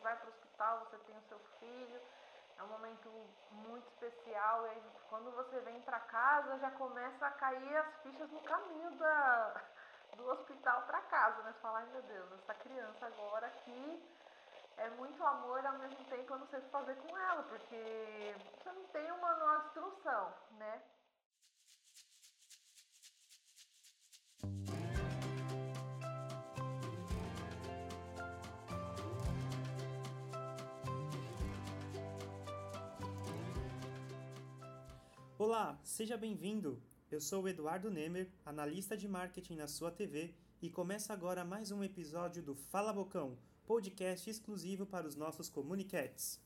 vai para o hospital, você tem o seu filho, é um momento muito especial. E aí, quando você vem para casa, já começa a cair as fichas no caminho da, do hospital para casa, né? Você fala, ai meu Deus, essa criança agora aqui é muito amor, ao mesmo tempo eu não sei o que fazer com ela, porque você não tem uma manual de instrução, né? Olá, seja bem-vindo! Eu sou o Eduardo Nemer, analista de marketing na sua TV, e começa agora mais um episódio do Fala Bocão, podcast exclusivo para os nossos comunicats.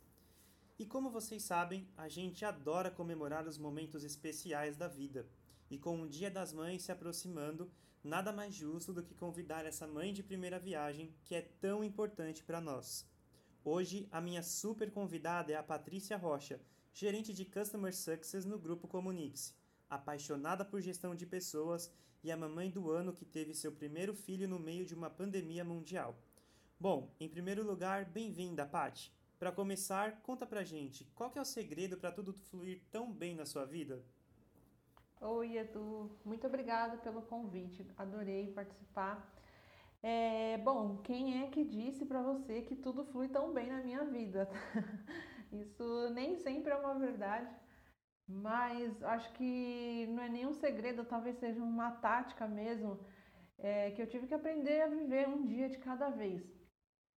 E como vocês sabem, a gente adora comemorar os momentos especiais da vida. E com o Dia das Mães se aproximando, nada mais justo do que convidar essa mãe de primeira viagem que é tão importante para nós. Hoje, a minha super convidada é a Patrícia Rocha, gerente de Customer Success no Grupo Comunix apaixonada por gestão de pessoas e a mamãe do ano que teve seu primeiro filho no meio de uma pandemia mundial. Bom, em primeiro lugar, bem-vinda, Pati. Para começar, conta pra gente, qual é o segredo para tudo fluir tão bem na sua vida? Oi, Edu. Muito obrigada pelo convite. Adorei participar. É, bom, quem é que disse para você que tudo flui tão bem na minha vida? Isso nem sempre é uma verdade. Mas acho que não é nenhum segredo, talvez seja uma tática mesmo, é, que eu tive que aprender a viver um dia de cada vez.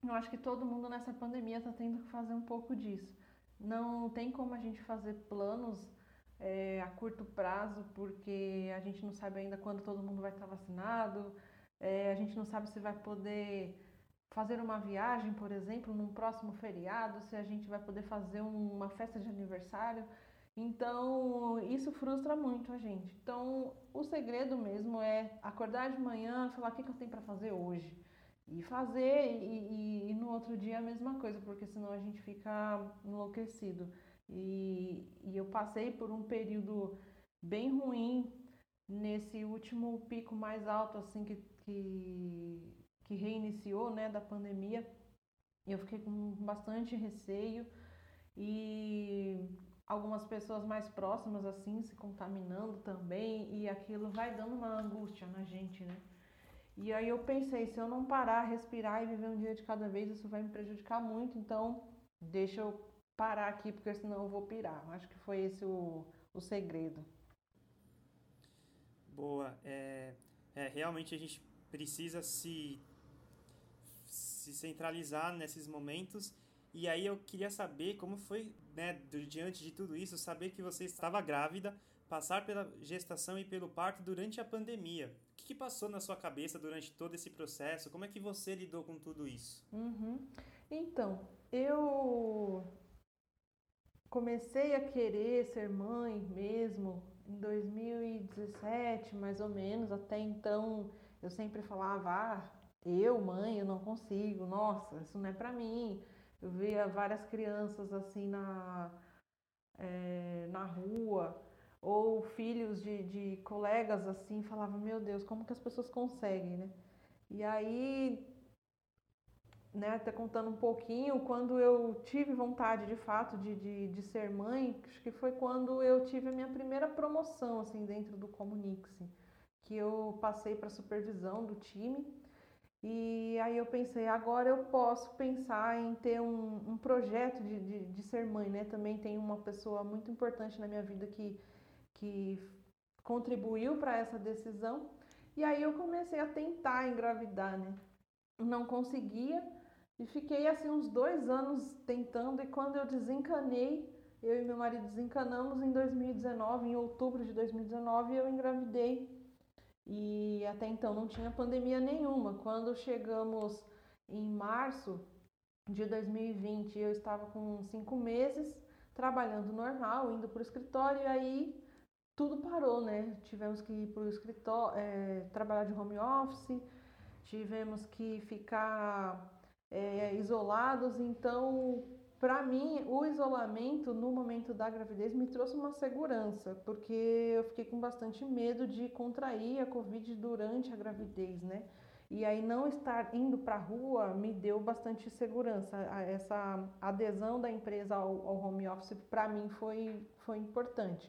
Eu acho que todo mundo nessa pandemia está tendo que fazer um pouco disso. Não tem como a gente fazer planos é, a curto prazo, porque a gente não sabe ainda quando todo mundo vai estar vacinado, é, a gente não sabe se vai poder fazer uma viagem, por exemplo, num próximo feriado, se a gente vai poder fazer uma festa de aniversário. Então, isso frustra muito a gente. Então, o segredo mesmo é acordar de manhã, falar o que, que eu tenho para fazer hoje. E fazer, e, e, e, no outro dia a mesma coisa, porque senão a gente fica enlouquecido. E, e eu passei por um período bem ruim nesse último pico mais alto, assim, que, que, que reiniciou, né, da pandemia. Eu fiquei com bastante receio e algumas pessoas mais próximas assim se contaminando também e aquilo vai dando uma angústia na gente, né? E aí eu pensei, se eu não parar, respirar e viver um dia de cada vez, isso vai me prejudicar muito, então deixa eu parar aqui, porque senão eu vou pirar. Acho que foi esse o, o segredo. Boa. É, é, realmente a gente precisa se, se centralizar nesses momentos e aí eu queria saber como foi, né, diante de tudo isso, saber que você estava grávida, passar pela gestação e pelo parto durante a pandemia. O que, que passou na sua cabeça durante todo esse processo? Como é que você lidou com tudo isso? Uhum. Então, eu comecei a querer ser mãe mesmo em 2017, mais ou menos. Até então, eu sempre falava: ah, eu, mãe, eu não consigo, nossa, isso não é para mim. Eu via várias crianças assim na, é, na rua, ou filhos de, de colegas assim, falava, meu Deus, como que as pessoas conseguem, né? E aí, né, até contando um pouquinho, quando eu tive vontade de fato de, de, de ser mãe, acho que foi quando eu tive a minha primeira promoção assim dentro do Comunix, que eu passei para supervisão do time e aí eu pensei, agora eu posso pensar em ter um, um projeto de, de, de, ser mãe, né? Também tem uma pessoa muito importante na minha vida que, que contribuiu para essa decisão. E aí eu comecei a tentar engravidar, né? Não conseguia e fiquei assim uns dois anos tentando. E quando eu desencanei, eu e meu marido desencanamos em 2019, em outubro de 2019, eu engravidei e até então não tinha pandemia nenhuma. Quando chegamos em março de 2020, eu estava com cinco meses trabalhando normal, indo para o escritório, e aí tudo parou, né? Tivemos que ir para o escritório, é, trabalhar de home office, tivemos que ficar é, isolados, então para mim, o isolamento no momento da gravidez me trouxe uma segurança, porque eu fiquei com bastante medo de contrair a Covid durante a gravidez, né? E aí não estar indo para a rua me deu bastante segurança. Essa adesão da empresa ao, home office para mim foi, foi importante.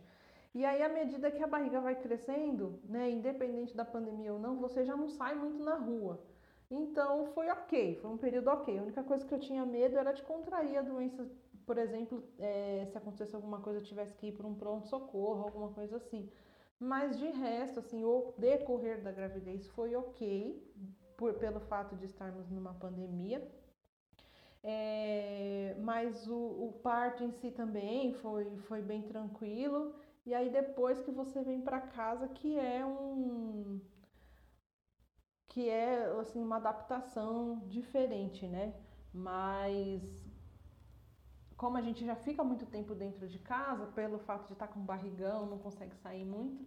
E aí, à medida que a barriga vai crescendo, né, independente da pandemia ou não, você já não sai muito na rua. Então foi ok, foi um período ok. A única coisa que eu tinha medo era de contrair a doença, por exemplo, é, se acontecesse alguma coisa, eu tivesse que ir para um pronto-socorro, alguma coisa assim. Mas de resto, assim, o decorrer da gravidez foi ok, por, pelo fato de estarmos numa pandemia. É, mas o, o parto em si também foi, foi bem tranquilo. E aí depois que você vem para casa, que é um que é assim uma adaptação diferente, né? Mas como a gente já fica muito tempo dentro de casa, pelo fato de estar com barrigão, não consegue sair muito,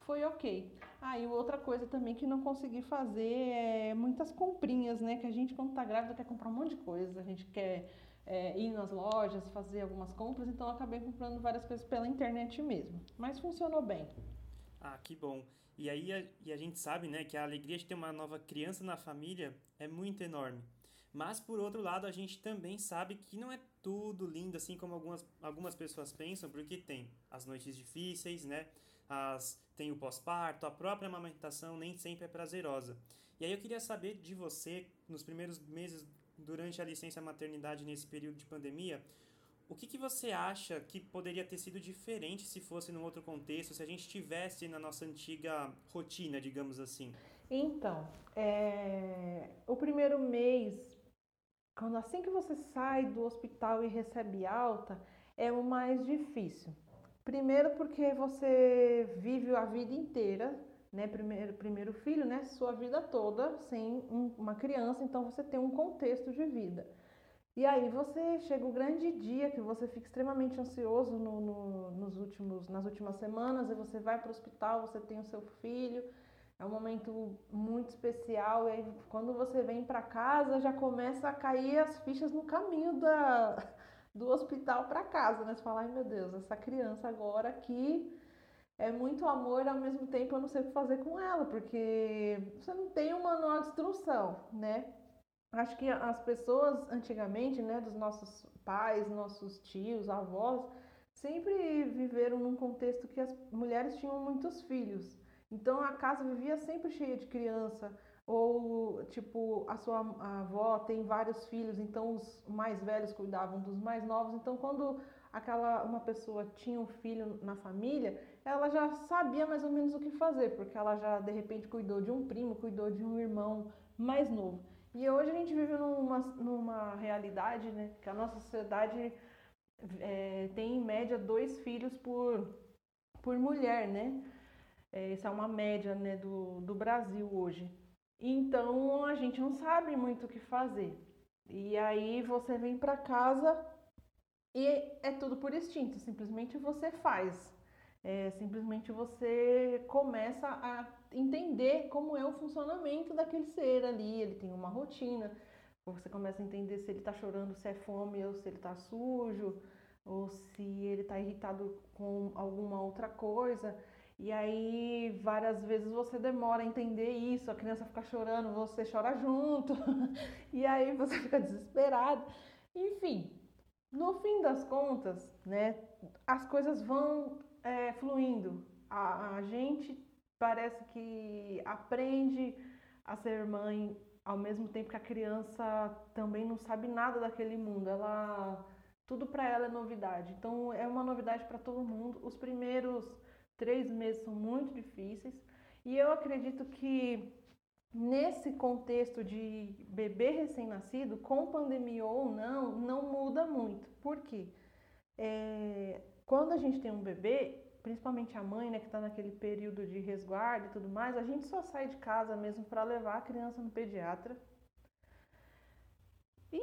foi ok. Ah, e outra coisa também que não consegui fazer é muitas comprinhas, né? Que a gente, quando tá grávida, quer comprar um monte de coisa. A gente quer é, ir nas lojas, fazer algumas compras, então eu acabei comprando várias coisas pela internet mesmo. Mas funcionou bem. Ah, que bom. E aí a, e a gente sabe, né, que a alegria de ter uma nova criança na família é muito enorme. Mas por outro lado, a gente também sabe que não é tudo lindo assim como algumas, algumas pessoas pensam, porque tem as noites difíceis, né? As, tem o pós-parto, a própria amamentação nem sempre é prazerosa. E aí eu queria saber de você, nos primeiros meses durante a licença maternidade nesse período de pandemia, o que, que você acha que poderia ter sido diferente se fosse num outro contexto, se a gente estivesse na nossa antiga rotina, digamos assim? Então, é... o primeiro mês, quando assim que você sai do hospital e recebe alta, é o mais difícil. Primeiro porque você vive a vida inteira né, primeiro, primeiro filho, né, sua vida toda sem um, uma criança, então você tem um contexto de vida. E aí você chega o grande dia que você fica extremamente ansioso no, no, nos últimos, nas últimas semanas e você vai para o hospital, você tem o seu filho, é um momento muito especial e aí quando você vem para casa já começa a cair as fichas no caminho da, do hospital para casa, né? Você fala, ai meu Deus, essa criança agora aqui é muito amor, ao mesmo tempo eu não sei o que fazer com ela, porque você não tem um manual de instrução, né? Acho que as pessoas antigamente, né, dos nossos pais, nossos tios, avós, sempre viveram num contexto que as mulheres tinham muitos filhos. Então a casa vivia sempre cheia de criança, ou tipo a sua avó tem vários filhos, então os mais velhos cuidavam dos mais novos. Então quando aquela uma pessoa tinha um filho na família, ela já sabia mais ou menos o que fazer, porque ela já de repente cuidou de um primo, cuidou de um irmão mais novo. E hoje a gente vive numa, numa realidade, né, que a nossa sociedade é, tem em média dois filhos por, por mulher, né? É, essa é uma média né, do, do Brasil hoje. Então a gente não sabe muito o que fazer. E aí você vem para casa e é tudo por instinto, simplesmente você faz. É, simplesmente você começa a entender como é o funcionamento daquele ser ali. Ele tem uma rotina. Você começa a entender se ele está chorando, se é fome ou se ele está sujo, ou se ele está irritado com alguma outra coisa. E aí, várias vezes você demora a entender isso, a criança fica chorando, você chora junto, e aí você fica desesperado. Enfim, no fim das contas, né, as coisas vão é, fluindo. A, a gente parece que aprende a ser mãe ao mesmo tempo que a criança também não sabe nada daquele mundo. Ela tudo para ela é novidade. Então é uma novidade para todo mundo. Os primeiros três meses são muito difíceis e eu acredito que nesse contexto de bebê recém-nascido, com pandemia ou não, não muda muito. Por quê? É, quando a gente tem um bebê, principalmente a mãe, né, que está naquele período de resguardo e tudo mais, a gente só sai de casa mesmo para levar a criança no pediatra. E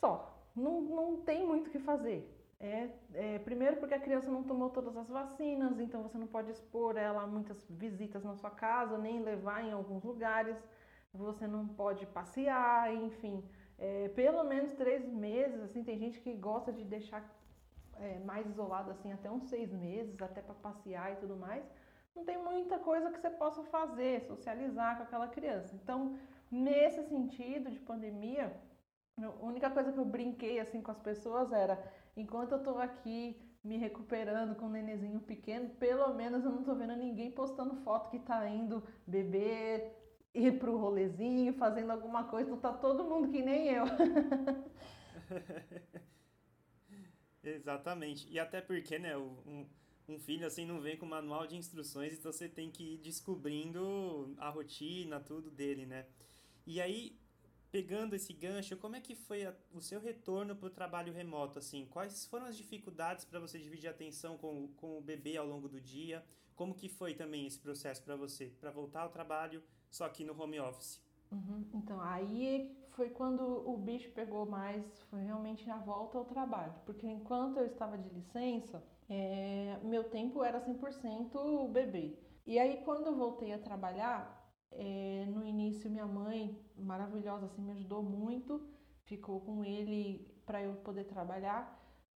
só. Não, não tem muito o que fazer. É, é, primeiro porque a criança não tomou todas as vacinas, então você não pode expor ela a muitas visitas na sua casa, nem levar em alguns lugares. Você não pode passear, enfim. É, pelo menos três meses, assim, tem gente que gosta de deixar é, mais isolado assim até uns seis meses, até para passear e tudo mais, não tem muita coisa que você possa fazer, socializar com aquela criança. Então, nesse sentido de pandemia, a única coisa que eu brinquei assim com as pessoas era, enquanto eu tô aqui me recuperando com um nenenzinho pequeno, pelo menos eu não tô vendo ninguém postando foto que tá indo beber, ir pro rolezinho, fazendo alguma coisa, então tá todo mundo que nem eu. Exatamente. E até porque, né, um, um filho assim não vem com manual de instruções, então você tem que ir descobrindo a rotina, tudo dele, né? E aí, pegando esse gancho, como é que foi a, o seu retorno para o trabalho remoto? Assim, quais foram as dificuldades para você dividir a atenção com, com o bebê ao longo do dia? Como que foi também esse processo para você, para voltar ao trabalho só aqui no home office? Uhum. Então, aí foi quando o bicho pegou mais, foi realmente a volta ao trabalho. Porque enquanto eu estava de licença, é, meu tempo era 100% bebê. E aí, quando eu voltei a trabalhar, é, no início minha mãe, maravilhosa, assim, me ajudou muito, ficou com ele para eu poder trabalhar.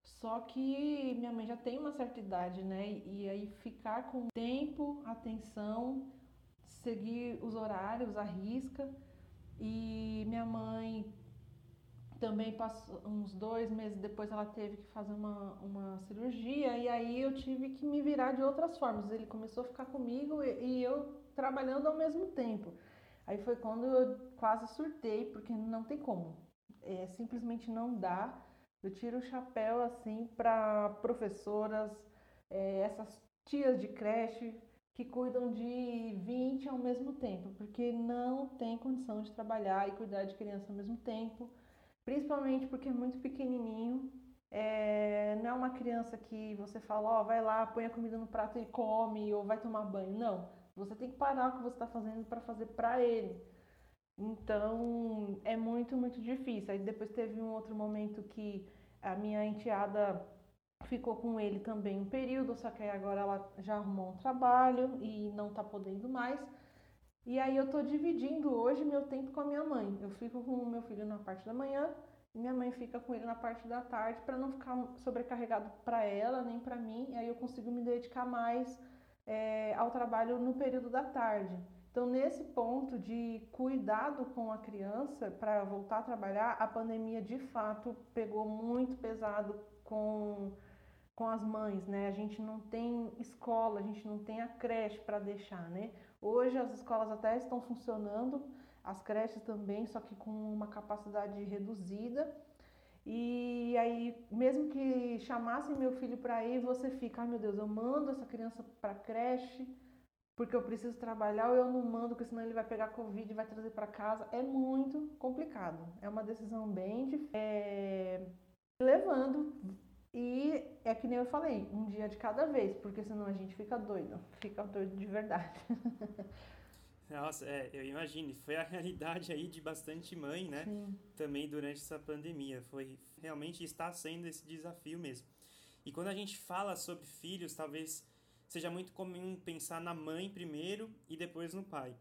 Só que minha mãe já tem uma certa idade, né? E aí ficar com tempo, atenção, seguir os horários, a risca. E minha mãe também passou uns dois meses depois ela teve que fazer uma, uma cirurgia e aí eu tive que me virar de outras formas. Ele começou a ficar comigo e, e eu trabalhando ao mesmo tempo. Aí foi quando eu quase surtei, porque não tem como. É, simplesmente não dá. Eu tiro o chapéu assim para professoras, é, essas tias de creche, que cuidam de 20 ao mesmo tempo, porque não tem condição de trabalhar e cuidar de criança ao mesmo tempo, principalmente porque é muito pequenininho. É, não é uma criança que você fala, ó, oh, vai lá, põe a comida no prato e come, ou vai tomar banho. Não, você tem que parar o que você está fazendo para fazer para ele. Então, é muito, muito difícil. Aí depois teve um outro momento que a minha enteada ficou com ele também um período, só que agora ela já arrumou um trabalho e não está podendo mais. E aí eu estou dividindo hoje meu tempo com a minha mãe. Eu fico com o meu filho na parte da manhã e minha mãe fica com ele na parte da tarde para não ficar sobrecarregado para ela nem para mim. E aí eu consigo me dedicar mais é, ao trabalho no período da tarde. Então, nesse ponto de cuidado com a criança para voltar a trabalhar, a pandemia de fato pegou muito pesado com com as mães, né? A gente não tem escola, a gente não tem a creche para deixar, né? Hoje as escolas até estão funcionando, as creches também, só que com uma capacidade reduzida. E aí, mesmo que chamassem meu filho para ir, você fica, ai meu Deus, eu mando essa criança para creche porque eu preciso trabalhar ou eu não mando, porque senão ele vai pegar Covid e vai trazer para casa. É muito complicado. É uma decisão bem difícil. É... Levando e é que nem eu falei, um dia de cada vez, porque senão a gente fica doido, fica doido de verdade. Nossa, é, eu imagino, foi a realidade aí de bastante mãe, né? Sim. Também durante essa pandemia, foi realmente está sendo esse desafio mesmo. E quando a gente fala sobre filhos, talvez seja muito comum pensar na mãe primeiro e depois no pai.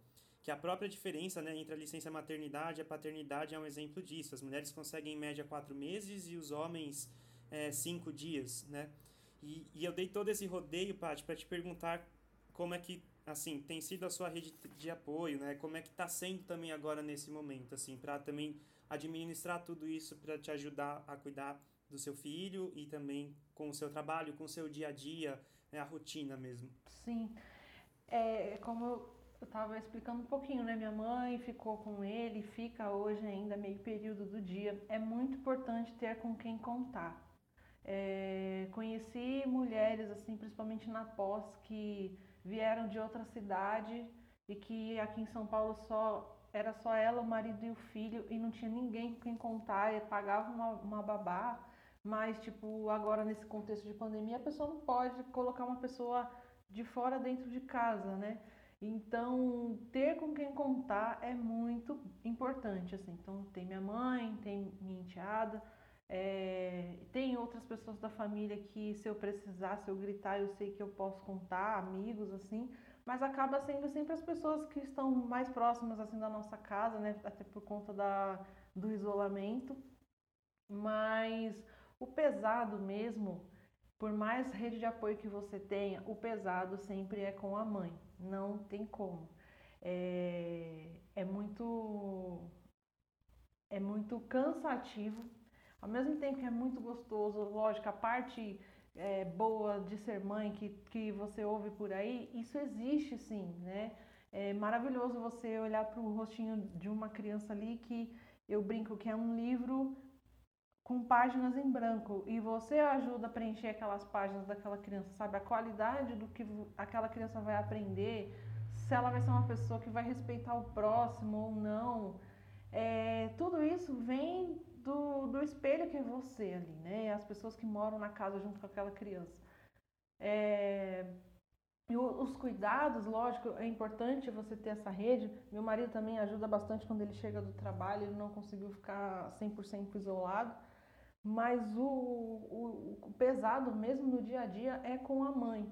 Que a própria diferença né, entre a licença maternidade e a paternidade é um exemplo disso. As mulheres conseguem em média quatro meses e os homens é, cinco dias, né? E, e eu dei todo esse rodeio, Paty, para te perguntar como é que, assim, tem sido a sua rede de apoio, né? Como é que está sendo também agora nesse momento, assim, para também administrar tudo isso para te ajudar a cuidar do seu filho e também com o seu trabalho, com o seu dia a dia, né, a rotina mesmo. Sim, é como eu estava explicando um pouquinho, né? Minha mãe ficou com ele, fica hoje ainda meio período do dia. É muito importante ter com quem contar. É, conheci mulheres, assim, principalmente na pós, que vieram de outra cidade e que aqui em São Paulo só era só ela, o marido e o filho e não tinha ninguém com quem contar, e pagava uma, uma babá, mas tipo, agora nesse contexto de pandemia, a pessoa não pode colocar uma pessoa de fora dentro de casa, né? Então, ter com quem contar é muito importante, assim. Então, tem minha mãe, tem minha enteada, é, tem outras pessoas da família que, se eu precisar, se eu gritar, eu sei que eu posso contar, amigos, assim, mas acaba sendo sempre as pessoas que estão mais próximas, assim, da nossa casa, né, até por conta da, do isolamento. Mas o pesado mesmo, por mais rede de apoio que você tenha, o pesado sempre é com a mãe, não tem como. É, é muito é muito cansativo. Ao mesmo tempo que é muito gostoso, lógico, a parte é, boa de ser mãe que, que você ouve por aí, isso existe sim, né? É maravilhoso você olhar para o rostinho de uma criança ali que eu brinco que é um livro com páginas em branco e você ajuda a preencher aquelas páginas daquela criança, sabe? A qualidade do que aquela criança vai aprender, se ela vai ser uma pessoa que vai respeitar o próximo ou não. É, tudo isso vem do, do espelho que é você ali, né? As pessoas que moram na casa junto com aquela criança. É, e os cuidados, lógico, é importante você ter essa rede. Meu marido também ajuda bastante quando ele chega do trabalho, ele não conseguiu ficar 100% isolado. Mas o, o, o, pesado mesmo no dia a dia é com a mãe.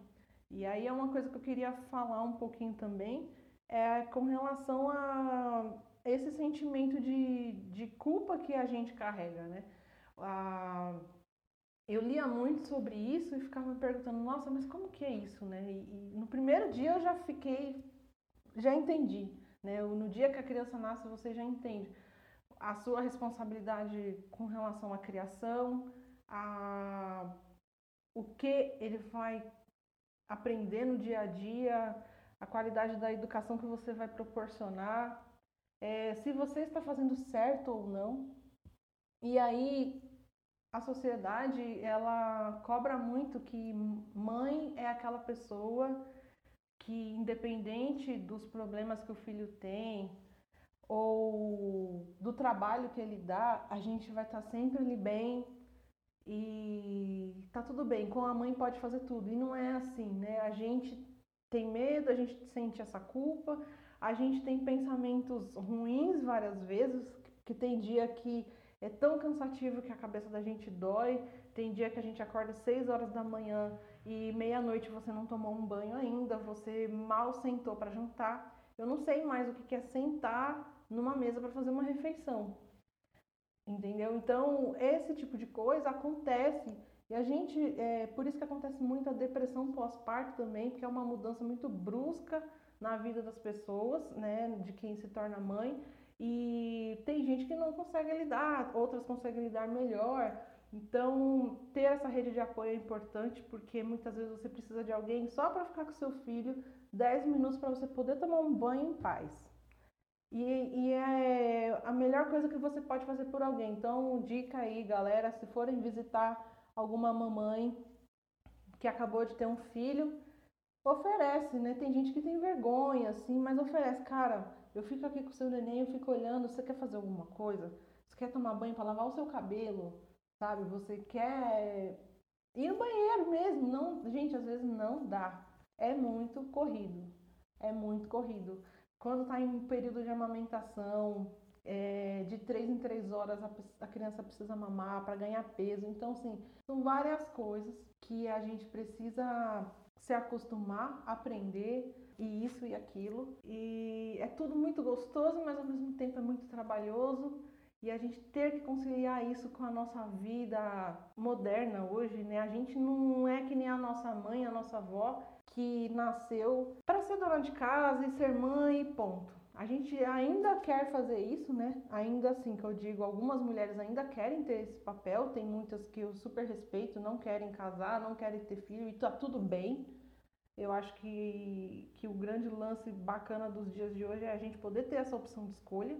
E aí é uma coisa que eu queria falar um pouquinho também, é com relação a esse sentimento de, de culpa que a gente carrega, né? Ah, eu lia muito sobre isso e ficava me perguntando, nossa, mas como que é isso, né? E, e no primeiro dia eu já fiquei, já entendi, né? No dia que a criança nasce você já entende a sua responsabilidade com relação à criação, a o que ele vai aprender no dia a dia, a qualidade da educação que você vai proporcionar, é, se você está fazendo certo ou não. E aí a sociedade ela cobra muito que mãe é aquela pessoa que independente dos problemas que o filho tem ou do trabalho que ele dá, a gente vai estar sempre ali bem e tá tudo bem. Com a mãe pode fazer tudo e não é assim, né? A gente tem medo, a gente sente essa culpa, a gente tem pensamentos ruins várias vezes, que tem dia que é tão cansativo que a cabeça da gente dói, tem dia que a gente acorda 6 horas da manhã e meia-noite você não tomou um banho ainda, você mal sentou para jantar. Eu não sei mais o que é sentar numa mesa para fazer uma refeição. Entendeu? Então, esse tipo de coisa acontece e a gente, é, por isso que acontece muito a depressão pós-parto também, porque é uma mudança muito brusca na vida das pessoas, né, de quem se torna mãe. E tem gente que não consegue lidar, outras conseguem lidar melhor. Então, ter essa rede de apoio é importante porque muitas vezes você precisa de alguém só para ficar com seu filho 10 minutos para você poder tomar um banho em paz. E, e, é a melhor coisa que você pode fazer por alguém. Então, dica aí, galera, se forem visitar alguma mamãe que acabou de ter um filho, oferece, né? Tem gente que tem vergonha, assim, mas oferece. Cara, eu fico aqui com o seu neném, eu fico olhando, você quer fazer alguma coisa? Você quer tomar banho para lavar o seu cabelo? Sabe? Você quer ir no banheiro mesmo? Não, gente, às vezes não dá. É muito corrido. É muito corrido. Quando está em período de amamentação, é, de três em três horas a, a criança precisa mamar para ganhar peso. Então, assim, são várias coisas que a gente precisa se acostumar, aprender e isso e aquilo. E é tudo muito gostoso, mas ao mesmo tempo é muito trabalhoso. E a gente ter que conciliar isso com a nossa vida moderna hoje, né? A gente não é que nem a nossa mãe, a nossa avó, que nasceu para ser dona de casa e ser mãe e ponto. A gente ainda quer fazer isso, né? Ainda assim, que eu digo, algumas mulheres ainda querem ter esse papel, tem muitas que eu super respeito, não querem casar, não querem ter filho e tá tudo bem. Eu acho que, que o grande lance bacana dos dias de hoje é a gente poder ter essa opção de escolha,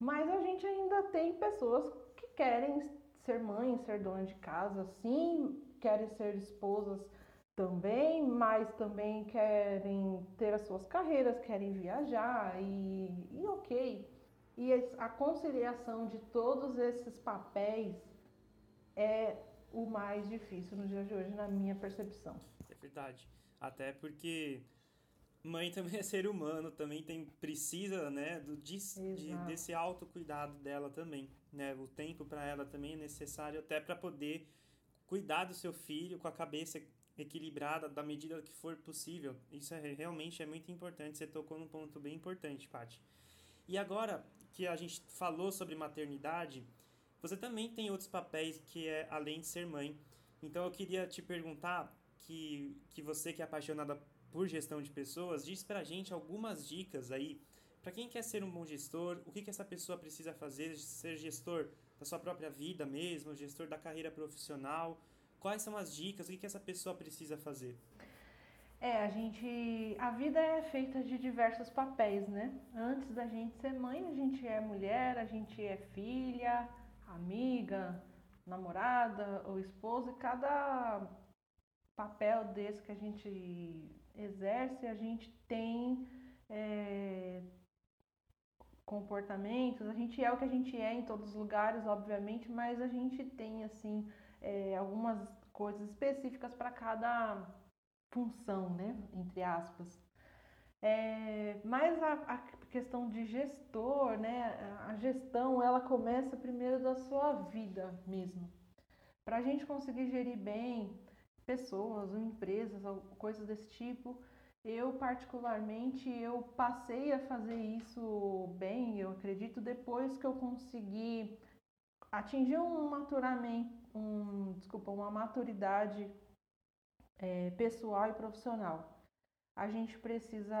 mas a gente ainda tem pessoas que querem ser mãe, ser dona de casa, sim, querem ser esposas também, mas também querem ter as suas carreiras, querem viajar e, e ok. E a conciliação de todos esses papéis é o mais difícil no dia de hoje, na minha percepção. É verdade. Até porque mãe também é ser humano, também tem precisa, né, do de, de desse autocuidado dela também, né? O tempo para ela também é necessário até para poder cuidar do seu filho com a cabeça equilibrada da medida que for possível. Isso é realmente é muito importante. Você tocou num ponto bem importante, Paty. E agora que a gente falou sobre maternidade, você também tem outros papéis que é além de ser mãe. Então eu queria te perguntar que, que você que é apaixonada por gestão de pessoas, diz pra gente algumas dicas aí para quem quer ser um bom gestor, o que, que essa pessoa precisa fazer, ser gestor da sua própria vida mesmo, gestor da carreira profissional? Quais são as dicas? O que, que essa pessoa precisa fazer? É, a gente. A vida é feita de diversos papéis, né? Antes da gente ser mãe, a gente é mulher, a gente é filha, amiga, namorada ou esposa, e cada papel desse que a gente exerce, a gente tem é, comportamentos, a gente é o que a gente é em todos os lugares, obviamente, mas a gente tem assim é, algumas coisas específicas para cada função, né? Entre aspas. É, mas a, a, questão de gestor, né? A gestão ela começa primeiro da sua vida mesmo. Para a gente conseguir gerir bem pessoas empresas, coisas desse tipo, eu, particularmente, eu passei a fazer isso bem, eu acredito, depois que eu consegui atingir um maturamento, um, desculpa, uma maturidade é, pessoal e profissional. A gente precisa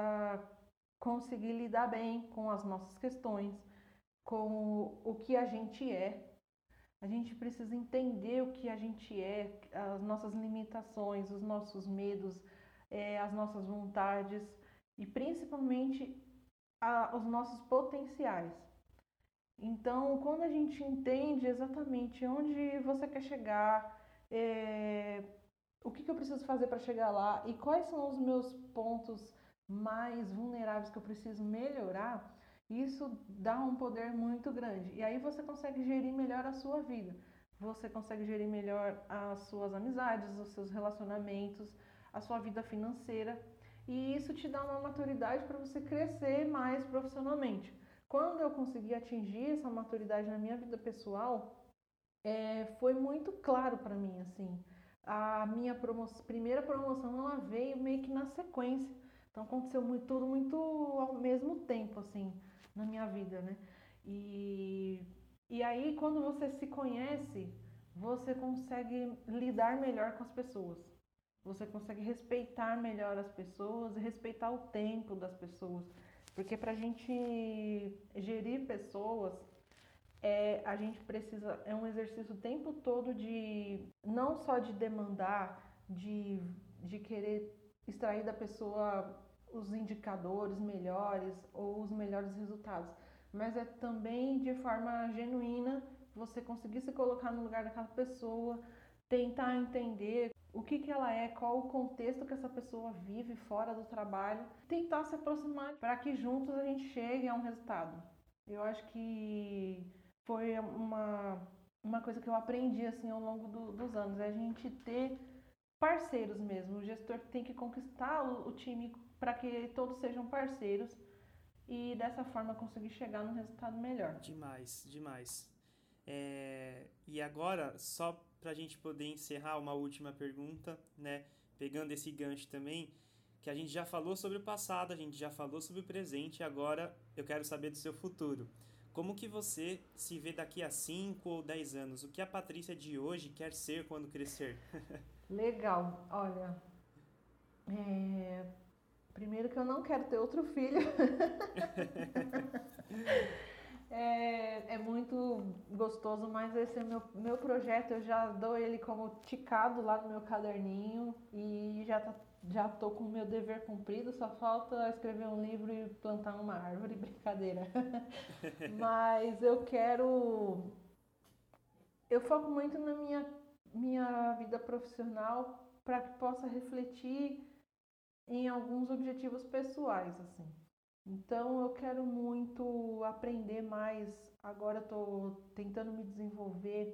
conseguir lidar bem com as nossas questões, com o que a gente é. A gente precisa entender o que a gente é, as nossas limitações, os nossos medos, é, as nossas vontades e principalmente a, os nossos potenciais. Então, quando a gente entende exatamente onde você quer chegar, é, o que, que eu preciso fazer para chegar lá e quais são os meus pontos mais vulneráveis que eu preciso melhorar, isso dá um poder muito grande. E aí você consegue gerir melhor a sua vida. Você consegue gerir melhor as suas amizades, os seus relacionamentos, a sua vida financeira e isso te dá uma maturidade para você crescer mais profissionalmente. Quando eu consegui atingir essa maturidade na minha vida pessoal, é, foi muito claro para mim assim. A minha primeira promoção ela veio meio que na sequência, então aconteceu muito, tudo muito ao mesmo tempo assim na minha vida, né? E e aí quando você se conhece, você consegue lidar melhor com as pessoas você consegue respeitar melhor as pessoas respeitar o tempo das pessoas. Porque para a gente gerir pessoas, é, a gente precisa, é um exercício o tempo todo de, não só de demandar, de, de querer extrair da pessoa os indicadores melhores ou os melhores resultados, mas é também de forma genuína você conseguir se colocar no lugar daquela pessoa, tentar entender o que, que ela é, qual o contexto que essa pessoa vive fora do trabalho, tentar se aproximar para que juntos a gente chegue a um resultado. Eu acho que foi uma, uma coisa que eu aprendi assim ao longo do, dos anos, é a gente ter parceiros mesmo. O gestor tem que conquistar o, o time para que todos sejam parceiros e dessa forma conseguir chegar num resultado melhor. Demais, demais. É, e agora, só para a gente poder encerrar uma última pergunta, né? Pegando esse gancho também, que a gente já falou sobre o passado, a gente já falou sobre o presente, agora eu quero saber do seu futuro. Como que você se vê daqui a 5 ou 10 anos? O que a Patrícia de hoje quer ser quando crescer? Legal, olha. É... Primeiro que eu não quero ter outro filho. É, é muito gostoso, mas esse é meu, meu projeto, eu já dou ele como ticado lá no meu caderninho e já, tá, já tô com o meu dever cumprido, só falta escrever um livro e plantar uma árvore, brincadeira. mas eu quero. Eu foco muito na minha, minha vida profissional para que possa refletir em alguns objetivos pessoais, assim. Então eu quero muito aprender mais. Agora estou tentando me desenvolver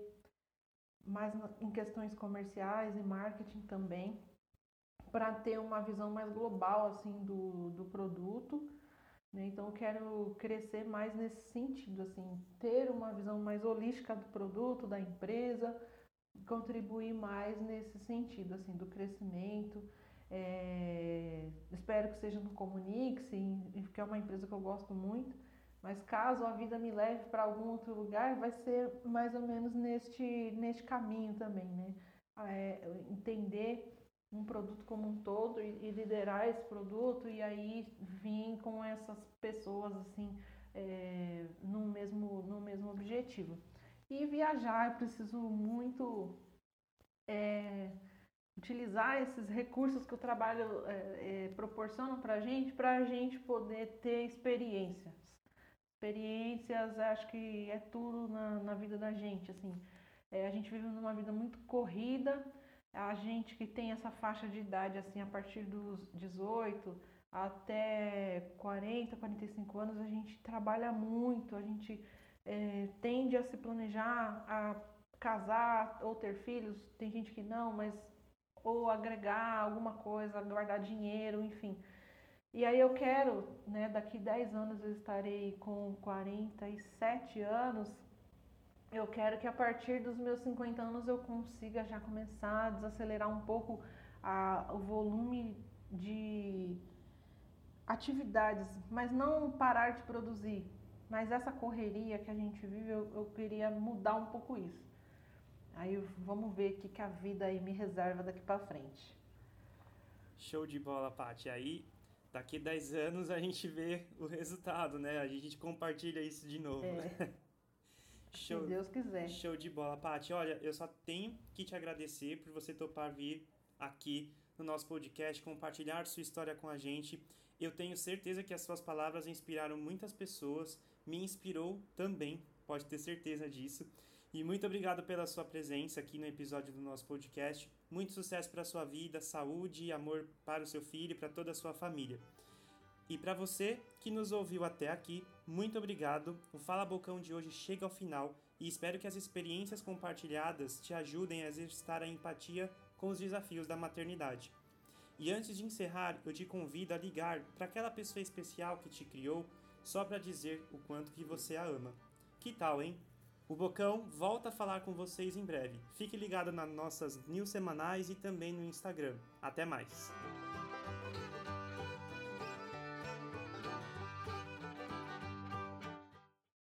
mais em questões comerciais e marketing também, para ter uma visão mais global assim do, do produto. Né? Então eu quero crescer mais nesse sentido, assim, ter uma visão mais holística do produto, da empresa, contribuir mais nesse sentido, assim, do crescimento é, espero que seja no Comunix, que é uma empresa que eu gosto muito. Mas caso a vida me leve para algum outro lugar, vai ser mais ou menos neste, neste caminho também, né? É, entender um produto como um todo e, e liderar esse produto e aí vir com essas pessoas assim é, no, mesmo, no mesmo objetivo. E viajar, eu preciso muito é, utilizar esses recursos que o trabalho é, é, proporciona para a gente, para a gente poder ter experiências. Experiências, acho que é tudo na, na vida da gente, assim. É, a gente vive numa vida muito corrida, a gente que tem essa faixa de idade, assim, a partir dos 18 até 40, 45 anos, a gente trabalha muito, a gente é, tende a se planejar, a casar ou ter filhos, tem gente que não, mas ou agregar alguma coisa, guardar dinheiro, enfim. E aí eu quero, né, daqui 10 anos eu estarei com 47 anos, eu quero que a partir dos meus 50 anos eu consiga já começar a desacelerar um pouco a, o volume de atividades, mas não parar de produzir. Mas essa correria que a gente vive, eu, eu queria mudar um pouco isso. Aí vamos ver o que, que a vida aí me reserva daqui para frente. Show de bola, Paty. Aí daqui 10 anos a gente vê o resultado, né? A gente compartilha isso de novo. É. Show, Se Deus quiser. Show de bola, Paty. Olha, eu só tenho que te agradecer por você topar vir aqui no nosso podcast, compartilhar sua história com a gente. Eu tenho certeza que as suas palavras inspiraram muitas pessoas, me inspirou também, pode ter certeza disso. E muito obrigado pela sua presença aqui no episódio do nosso podcast. Muito sucesso para a sua vida, saúde e amor para o seu filho e para toda a sua família. E para você que nos ouviu até aqui, muito obrigado. O Fala Bocão de hoje chega ao final e espero que as experiências compartilhadas te ajudem a exercitar a empatia com os desafios da maternidade. E antes de encerrar, eu te convido a ligar para aquela pessoa especial que te criou só para dizer o quanto que você a ama. Que tal, hein? O Bocão volta a falar com vocês em breve. Fique ligado nas nossas news semanais e também no Instagram. Até mais!